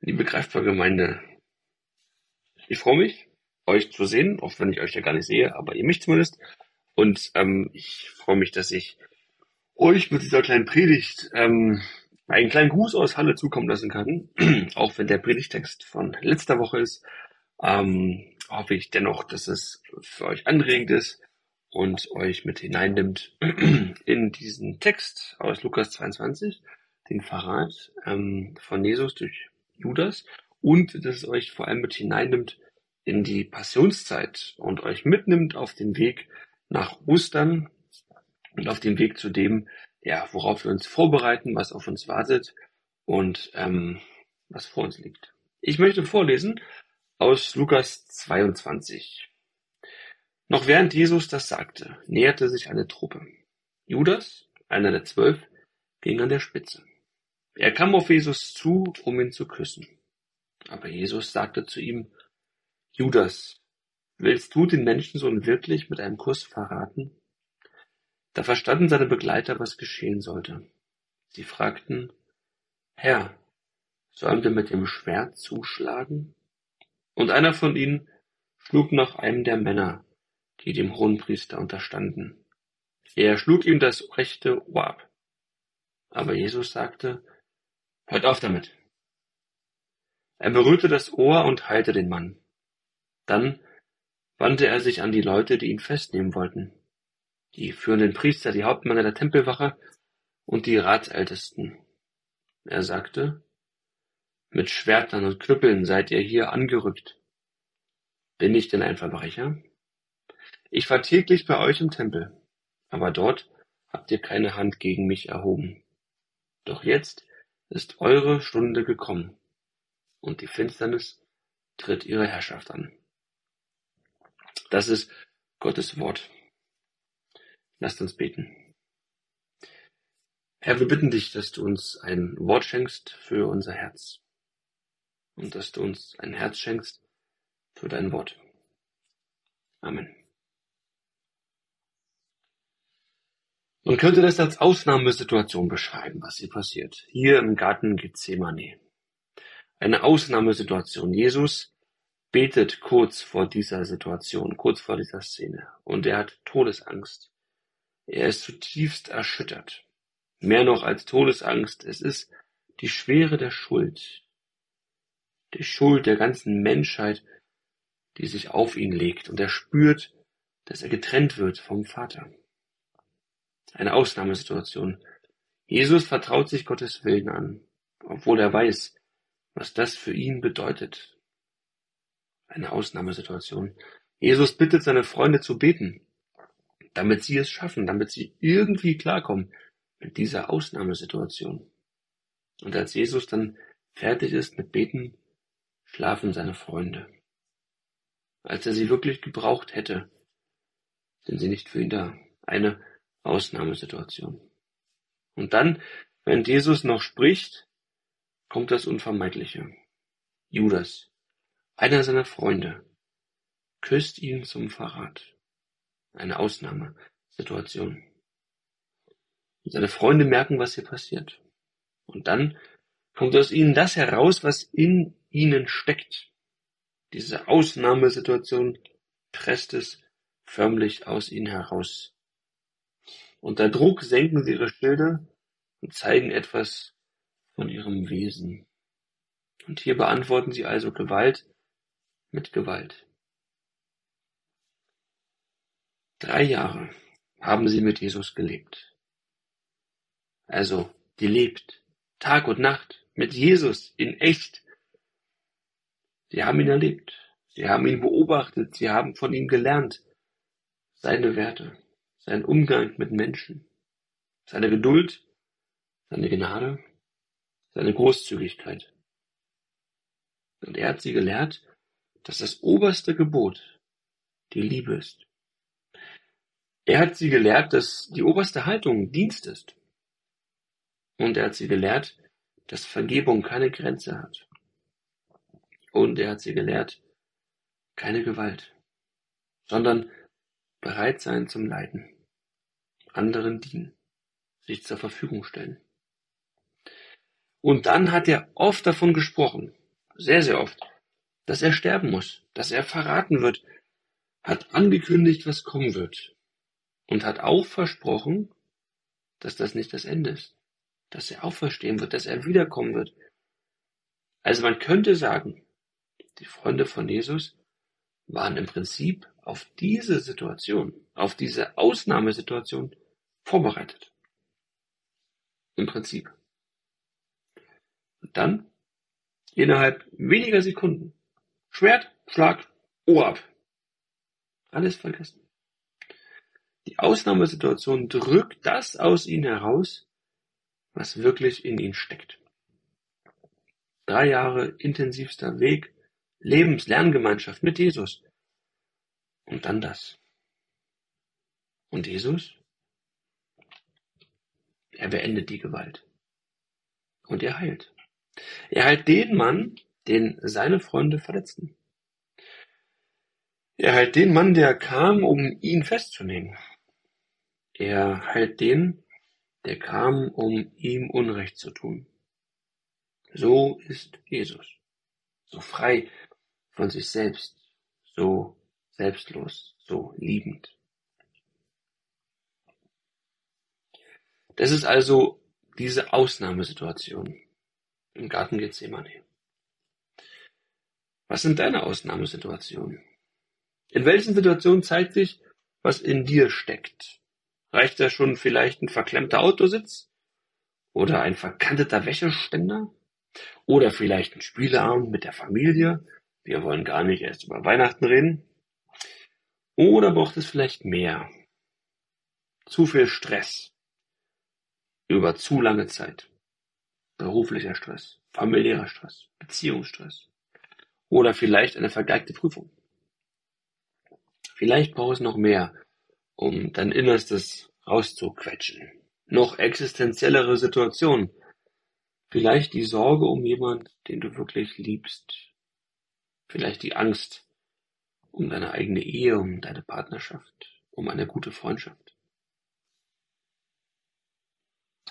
Liebe Greifbar-Gemeinde, ich freue mich, euch zu sehen, auch wenn ich euch ja gar nicht sehe, aber ihr mich zumindest. Und ähm, ich freue mich, dass ich euch mit dieser kleinen Predigt ähm, einen kleinen Gruß aus Halle zukommen lassen kann, auch wenn der Predigtext von letzter Woche ist. Ähm, hoffe ich dennoch, dass es für euch anregend ist und euch mit hineinnimmt in diesen Text aus Lukas 22, den Verrat ähm, von Jesus durch Judas und dass es euch vor allem mit hineinnimmt in die Passionszeit und euch mitnimmt auf den Weg nach Ostern und auf dem Weg zu dem, ja, worauf wir uns vorbereiten, was auf uns wartet und ähm, was vor uns liegt. Ich möchte vorlesen aus Lukas 22. Noch während Jesus das sagte, näherte sich eine Truppe. Judas, einer der zwölf, ging an der Spitze. Er kam auf Jesus zu, um ihn zu küssen. Aber Jesus sagte zu ihm, Judas, willst du den Menschensohn wirklich mit einem Kuss verraten? Da verstanden seine Begleiter, was geschehen sollte. Sie fragten, Herr, sollen wir mit dem Schwert zuschlagen? Und einer von ihnen schlug nach einem der Männer, die dem Hohenpriester unterstanden. Er schlug ihm das rechte Ohr ab. Aber Jesus sagte, Hört auf damit! Er berührte das Ohr und heilte den Mann. Dann wandte er sich an die Leute, die ihn festnehmen wollten, die führenden Priester, die Hauptmänner der Tempelwache und die Ratsältesten. Er sagte, mit Schwertern und Knüppeln seid ihr hier angerückt. Bin ich denn ein Verbrecher? Ich war täglich bei euch im Tempel, aber dort habt ihr keine Hand gegen mich erhoben. Doch jetzt ist eure Stunde gekommen, und die Finsternis tritt ihre Herrschaft an. Das ist Gottes Wort. Lasst uns beten. Herr, wir bitten dich, dass du uns ein Wort schenkst für unser Herz und dass du uns ein Herz schenkst für dein Wort. Amen. Man könnte das als Ausnahmesituation beschreiben, was hier passiert. Hier im Garten Gethsemane. Eine Ausnahmesituation. Jesus betet kurz vor dieser Situation, kurz vor dieser Szene. Und er hat Todesangst. Er ist zutiefst erschüttert. Mehr noch als Todesangst. Es ist die Schwere der Schuld. Die Schuld der ganzen Menschheit, die sich auf ihn legt. Und er spürt, dass er getrennt wird vom Vater. Eine Ausnahmesituation. Jesus vertraut sich Gottes Willen an, obwohl er weiß, was das für ihn bedeutet. Eine Ausnahmesituation. Jesus bittet seine Freunde zu beten, damit sie es schaffen, damit sie irgendwie klarkommen mit dieser Ausnahmesituation. Und als Jesus dann fertig ist mit Beten, schlafen seine Freunde. Als er sie wirklich gebraucht hätte, sind sie nicht für ihn da. Eine Ausnahmesituation. Und dann, wenn Jesus noch spricht, kommt das Unvermeidliche. Judas, einer seiner Freunde, küsst ihn zum Verrat. Eine Ausnahmesituation. Seine Freunde merken, was hier passiert. Und dann kommt aus ihnen das heraus, was in ihnen steckt. Diese Ausnahmesituation presst es förmlich aus ihnen heraus. Unter Druck senken sie ihre Schilde und zeigen etwas von ihrem Wesen. Und hier beantworten sie also Gewalt mit Gewalt. Drei Jahre haben sie mit Jesus gelebt. Also gelebt, Tag und Nacht, mit Jesus in echt. Sie haben ihn erlebt, sie haben ihn beobachtet, sie haben von ihm gelernt, seine Werte sein Umgang mit Menschen, seine Geduld, seine Gnade, seine Großzügigkeit. Und er hat sie gelehrt, dass das oberste Gebot die Liebe ist. Er hat sie gelehrt, dass die oberste Haltung Dienst ist. Und er hat sie gelehrt, dass Vergebung keine Grenze hat. Und er hat sie gelehrt, keine Gewalt, sondern bereit sein zum Leiden anderen dienen, sich zur Verfügung stellen. Und dann hat er oft davon gesprochen, sehr, sehr oft, dass er sterben muss, dass er verraten wird, hat angekündigt, was kommen wird und hat auch versprochen, dass das nicht das Ende ist, dass er auferstehen wird, dass er wiederkommen wird. Also man könnte sagen, die Freunde von Jesus waren im Prinzip auf diese Situation, auf diese Ausnahmesituation vorbereitet. Im Prinzip. Und dann, innerhalb weniger Sekunden, Schwert, Schlag, Ohr ab. Alles vergessen. Die Ausnahmesituation drückt das aus ihnen heraus, was wirklich in ihnen steckt. Drei Jahre intensivster Weg, Lebens-, Lerngemeinschaft mit Jesus. Und dann das. Und Jesus? Er beendet die Gewalt. Und er heilt. Er heilt den Mann, den seine Freunde verletzten. Er heilt den Mann, der kam, um ihn festzunehmen. Er heilt den, der kam, um ihm Unrecht zu tun. So ist Jesus. So frei von sich selbst, so selbstlos, so liebend. Das ist also diese Ausnahmesituation im Garten Gethsemane. Was sind deine Ausnahmesituationen? In welchen Situationen zeigt sich, was in dir steckt? Reicht da schon vielleicht ein verklemmter Autositz? Oder ein verkanteter Wäscheständer? Oder vielleicht ein Spieleabend mit der Familie? Wir wollen gar nicht erst über Weihnachten reden. Oder braucht es vielleicht mehr? Zu viel Stress. Über zu lange Zeit. Beruflicher Stress, familiärer Stress, Beziehungsstress. Oder vielleicht eine vergeigte Prüfung. Vielleicht braucht es noch mehr, um dein Innerstes rauszuquetschen. Noch existenziellere Situationen. Vielleicht die Sorge um jemand, den du wirklich liebst. Vielleicht die Angst um deine eigene Ehe, um deine Partnerschaft, um eine gute Freundschaft.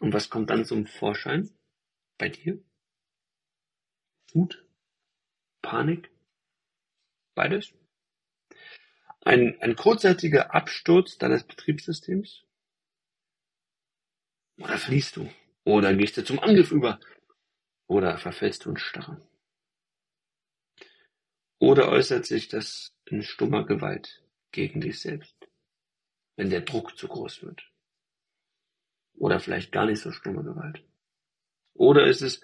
Und was kommt dann zum Vorschein bei dir? Wut? Panik? Beides? Ein, ein kurzzeitiger Absturz deines Betriebssystems? Oder fließt du? Oder gehst du zum Angriff über? Oder verfällst du in Starre? Oder äußert sich das in stummer Gewalt gegen dich selbst, wenn der Druck zu groß wird? Oder vielleicht gar nicht so stumme Gewalt? Oder ist es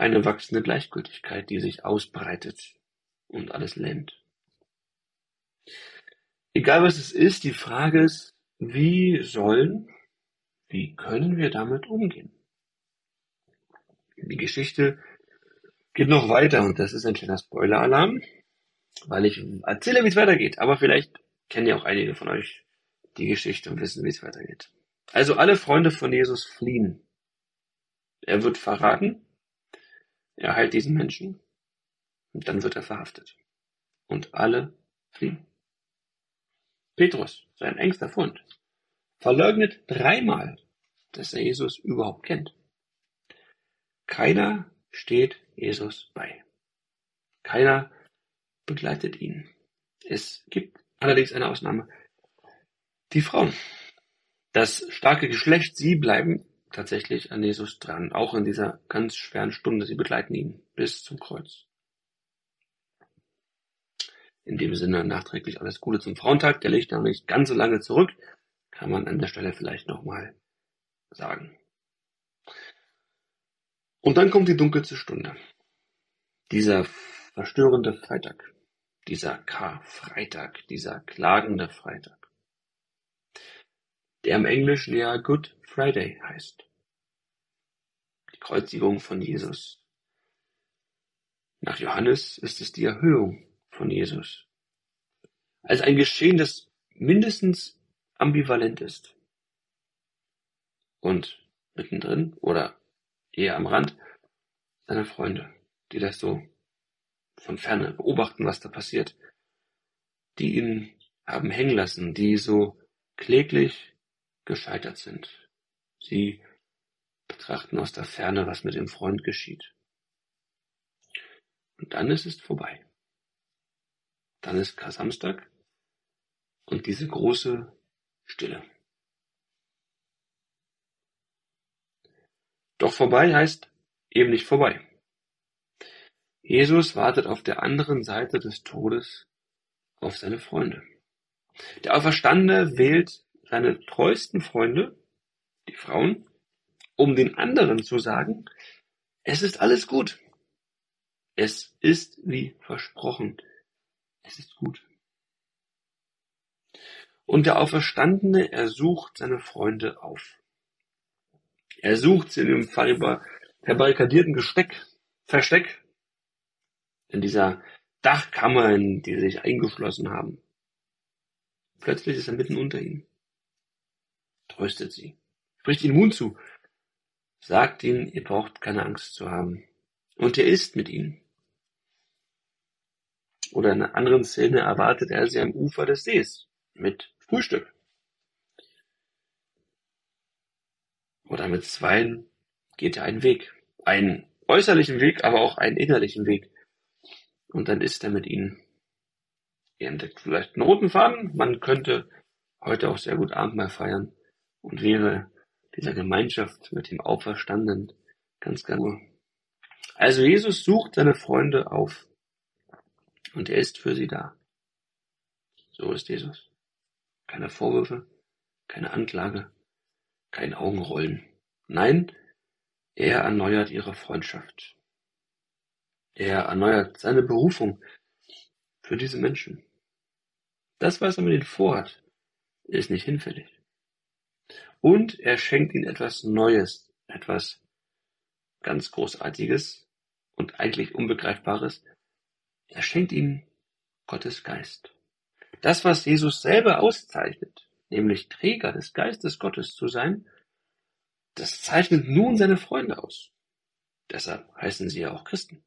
eine wachsende Gleichgültigkeit, die sich ausbreitet und alles lähmt. Egal was es ist, die Frage ist, wie sollen, wie können wir damit umgehen? Die Geschichte geht noch weiter und das ist ein kleiner Spoiler-Alarm, weil ich erzähle, wie es weitergeht. Aber vielleicht kennen ja auch einige von euch die Geschichte und wissen, wie es weitergeht. Also alle Freunde von Jesus fliehen. Er wird verraten er heilt diesen Menschen und dann wird er verhaftet. Und alle fliehen. Petrus, sein engster Fund, verleugnet dreimal, dass er Jesus überhaupt kennt. Keiner steht Jesus bei. Keiner begleitet ihn. Es gibt allerdings eine Ausnahme. Die Frauen. Das starke Geschlecht, sie bleiben tatsächlich an Jesus dran, auch in dieser ganz schweren Stunde. Sie begleiten ihn bis zum Kreuz. In dem Sinne nachträglich alles Gute zum Frauentag. Der liegt noch nicht ganz so lange zurück. Kann man an der Stelle vielleicht nochmal sagen. Und dann kommt die dunkelste Stunde. Dieser verstörende Freitag. Dieser Karfreitag. Dieser klagende Freitag der im Englischen ja Good Friday heißt. Die Kreuzigung von Jesus. Nach Johannes ist es die Erhöhung von Jesus. Als ein Geschehen, das mindestens ambivalent ist. Und mittendrin oder eher am Rand seiner Freunde, die das so von ferne beobachten, was da passiert, die ihn haben hängen lassen, die so kläglich gescheitert sind. Sie betrachten aus der Ferne, was mit dem Freund geschieht. Und dann ist es vorbei. Dann ist Kar-Samstag und diese große Stille. Doch vorbei heißt eben nicht vorbei. Jesus wartet auf der anderen Seite des Todes auf seine Freunde. Der Auferstandene wählt seine treuesten Freunde, die Frauen, um den anderen zu sagen, es ist alles gut. Es ist wie versprochen. Es ist gut. Und der Auferstandene, er sucht seine Freunde auf. Er sucht sie in dem verbarrikadierten Gesteck, Versteck, in dieser Dachkammer, in die sie sich eingeschlossen haben. Plötzlich ist er mitten unter ihnen. Tröstet sie, spricht ihnen Mut zu, sagt ihnen, ihr braucht keine Angst zu haben. Und er ist mit ihnen. Oder in einer anderen Szene erwartet er sie am Ufer des Sees mit Frühstück. Oder mit zweien geht er einen Weg. Einen äußerlichen Weg, aber auch einen innerlichen Weg. Und dann ist er mit ihnen. Ihr entdeckt vielleicht einen roten Faden. Man könnte heute auch sehr gut Abendmahl feiern und wäre dieser Gemeinschaft mit dem Auferstandenen ganz gerne. Also Jesus sucht seine Freunde auf und er ist für sie da. So ist Jesus. Keine Vorwürfe, keine Anklage, kein Augenrollen. Nein, er erneuert ihre Freundschaft. Er erneuert seine Berufung für diese Menschen. Das, was er mit ihnen vorhat, ist nicht hinfällig. Und er schenkt ihnen etwas Neues, etwas ganz Großartiges und eigentlich Unbegreifbares. Er schenkt ihnen Gottes Geist. Das, was Jesus selber auszeichnet, nämlich Träger des Geistes Gottes zu sein, das zeichnet nun seine Freunde aus. Deshalb heißen sie ja auch Christen.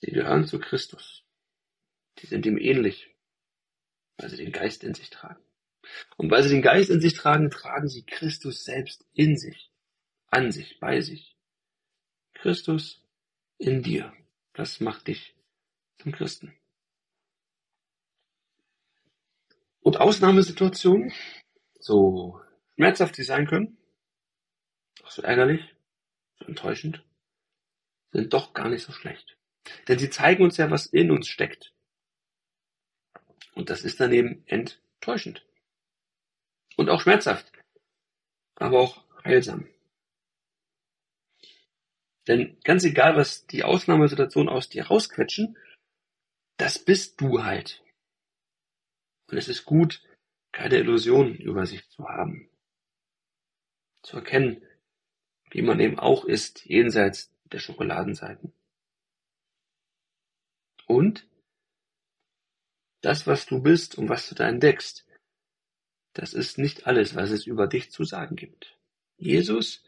Sie gehören zu Christus. Die sind ihm ähnlich, weil sie den Geist in sich tragen. Und weil sie den Geist in sich tragen, tragen sie Christus selbst in sich, an sich, bei sich. Christus in dir. Das macht dich zum Christen. Und Ausnahmesituationen, so schmerzhaft sie sein können, auch so ärgerlich, so enttäuschend, sind doch gar nicht so schlecht. Denn sie zeigen uns ja, was in uns steckt. Und das ist dann eben enttäuschend. Und auch schmerzhaft. Aber auch heilsam. Denn ganz egal, was die Ausnahmesituation aus dir rausquetschen, das bist du halt. Und es ist gut, keine Illusionen über sich zu haben. Zu erkennen, wie man eben auch ist, jenseits der Schokoladenseiten. Und das, was du bist und was du da entdeckst, das ist nicht alles, was es über dich zu sagen gibt. Jesus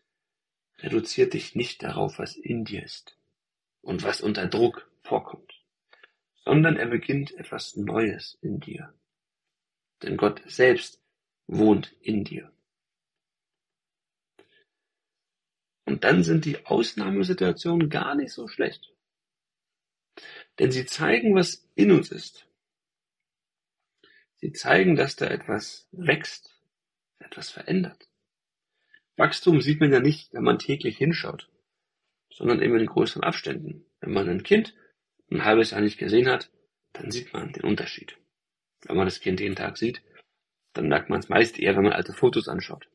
reduziert dich nicht darauf, was in dir ist und was unter Druck vorkommt, sondern er beginnt etwas Neues in dir denn Gott selbst wohnt in dir. Und dann sind die Ausnahmesituationen gar nicht so schlecht. Denn sie zeigen, was in uns ist. Sie zeigen, dass da etwas wächst, etwas verändert. Wachstum sieht man ja nicht, wenn man täglich hinschaut, sondern eben in größeren Abständen. Wenn man ein Kind ein halbes Jahr nicht gesehen hat, dann sieht man den Unterschied. Wenn man das Kind jeden Tag sieht, dann merkt man es meist eher, wenn man alte Fotos anschaut.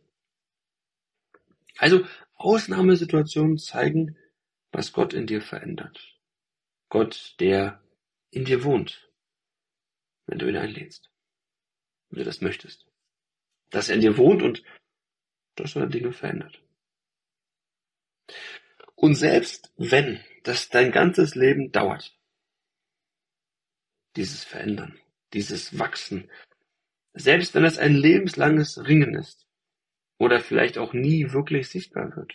Also Ausnahmesituationen zeigen, was Gott in dir verändert. Gott, der in dir wohnt, wenn du ihn einlädst, wenn du das möchtest. Dass er in dir wohnt und dass er Dinge verändert. Und selbst wenn das dein ganzes Leben dauert, dieses Verändern, dieses Wachsen, selbst wenn es ein lebenslanges Ringen ist oder vielleicht auch nie wirklich sichtbar wird.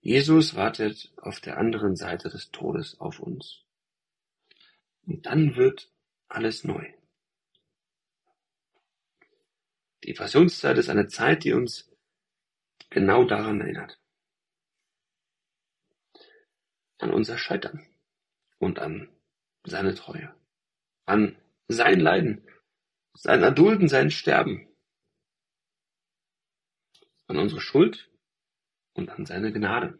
Jesus wartet auf der anderen Seite des Todes auf uns. Und dann wird alles neu. Die Passionszeit ist eine Zeit, die uns genau daran erinnert. an unser Scheitern und an seine Treue, an sein Leiden, sein Erdulden, sein Sterben, an unsere Schuld und an seine Gnade,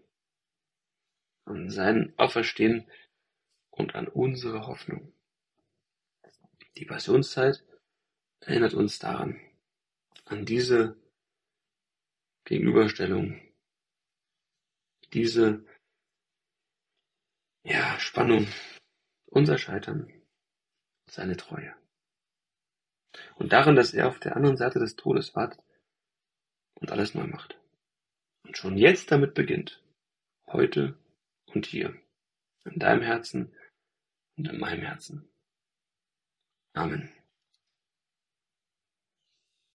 an sein Auferstehen und an unsere Hoffnung. Die Passionszeit erinnert uns daran, an diese Gegenüberstellung, diese ja, Spannung, unser Scheitern, seine Treue. Und darin, dass er auf der anderen Seite des Todes wartet und alles neu macht. Und schon jetzt damit beginnt, heute und hier, in deinem Herzen und in meinem Herzen. Amen.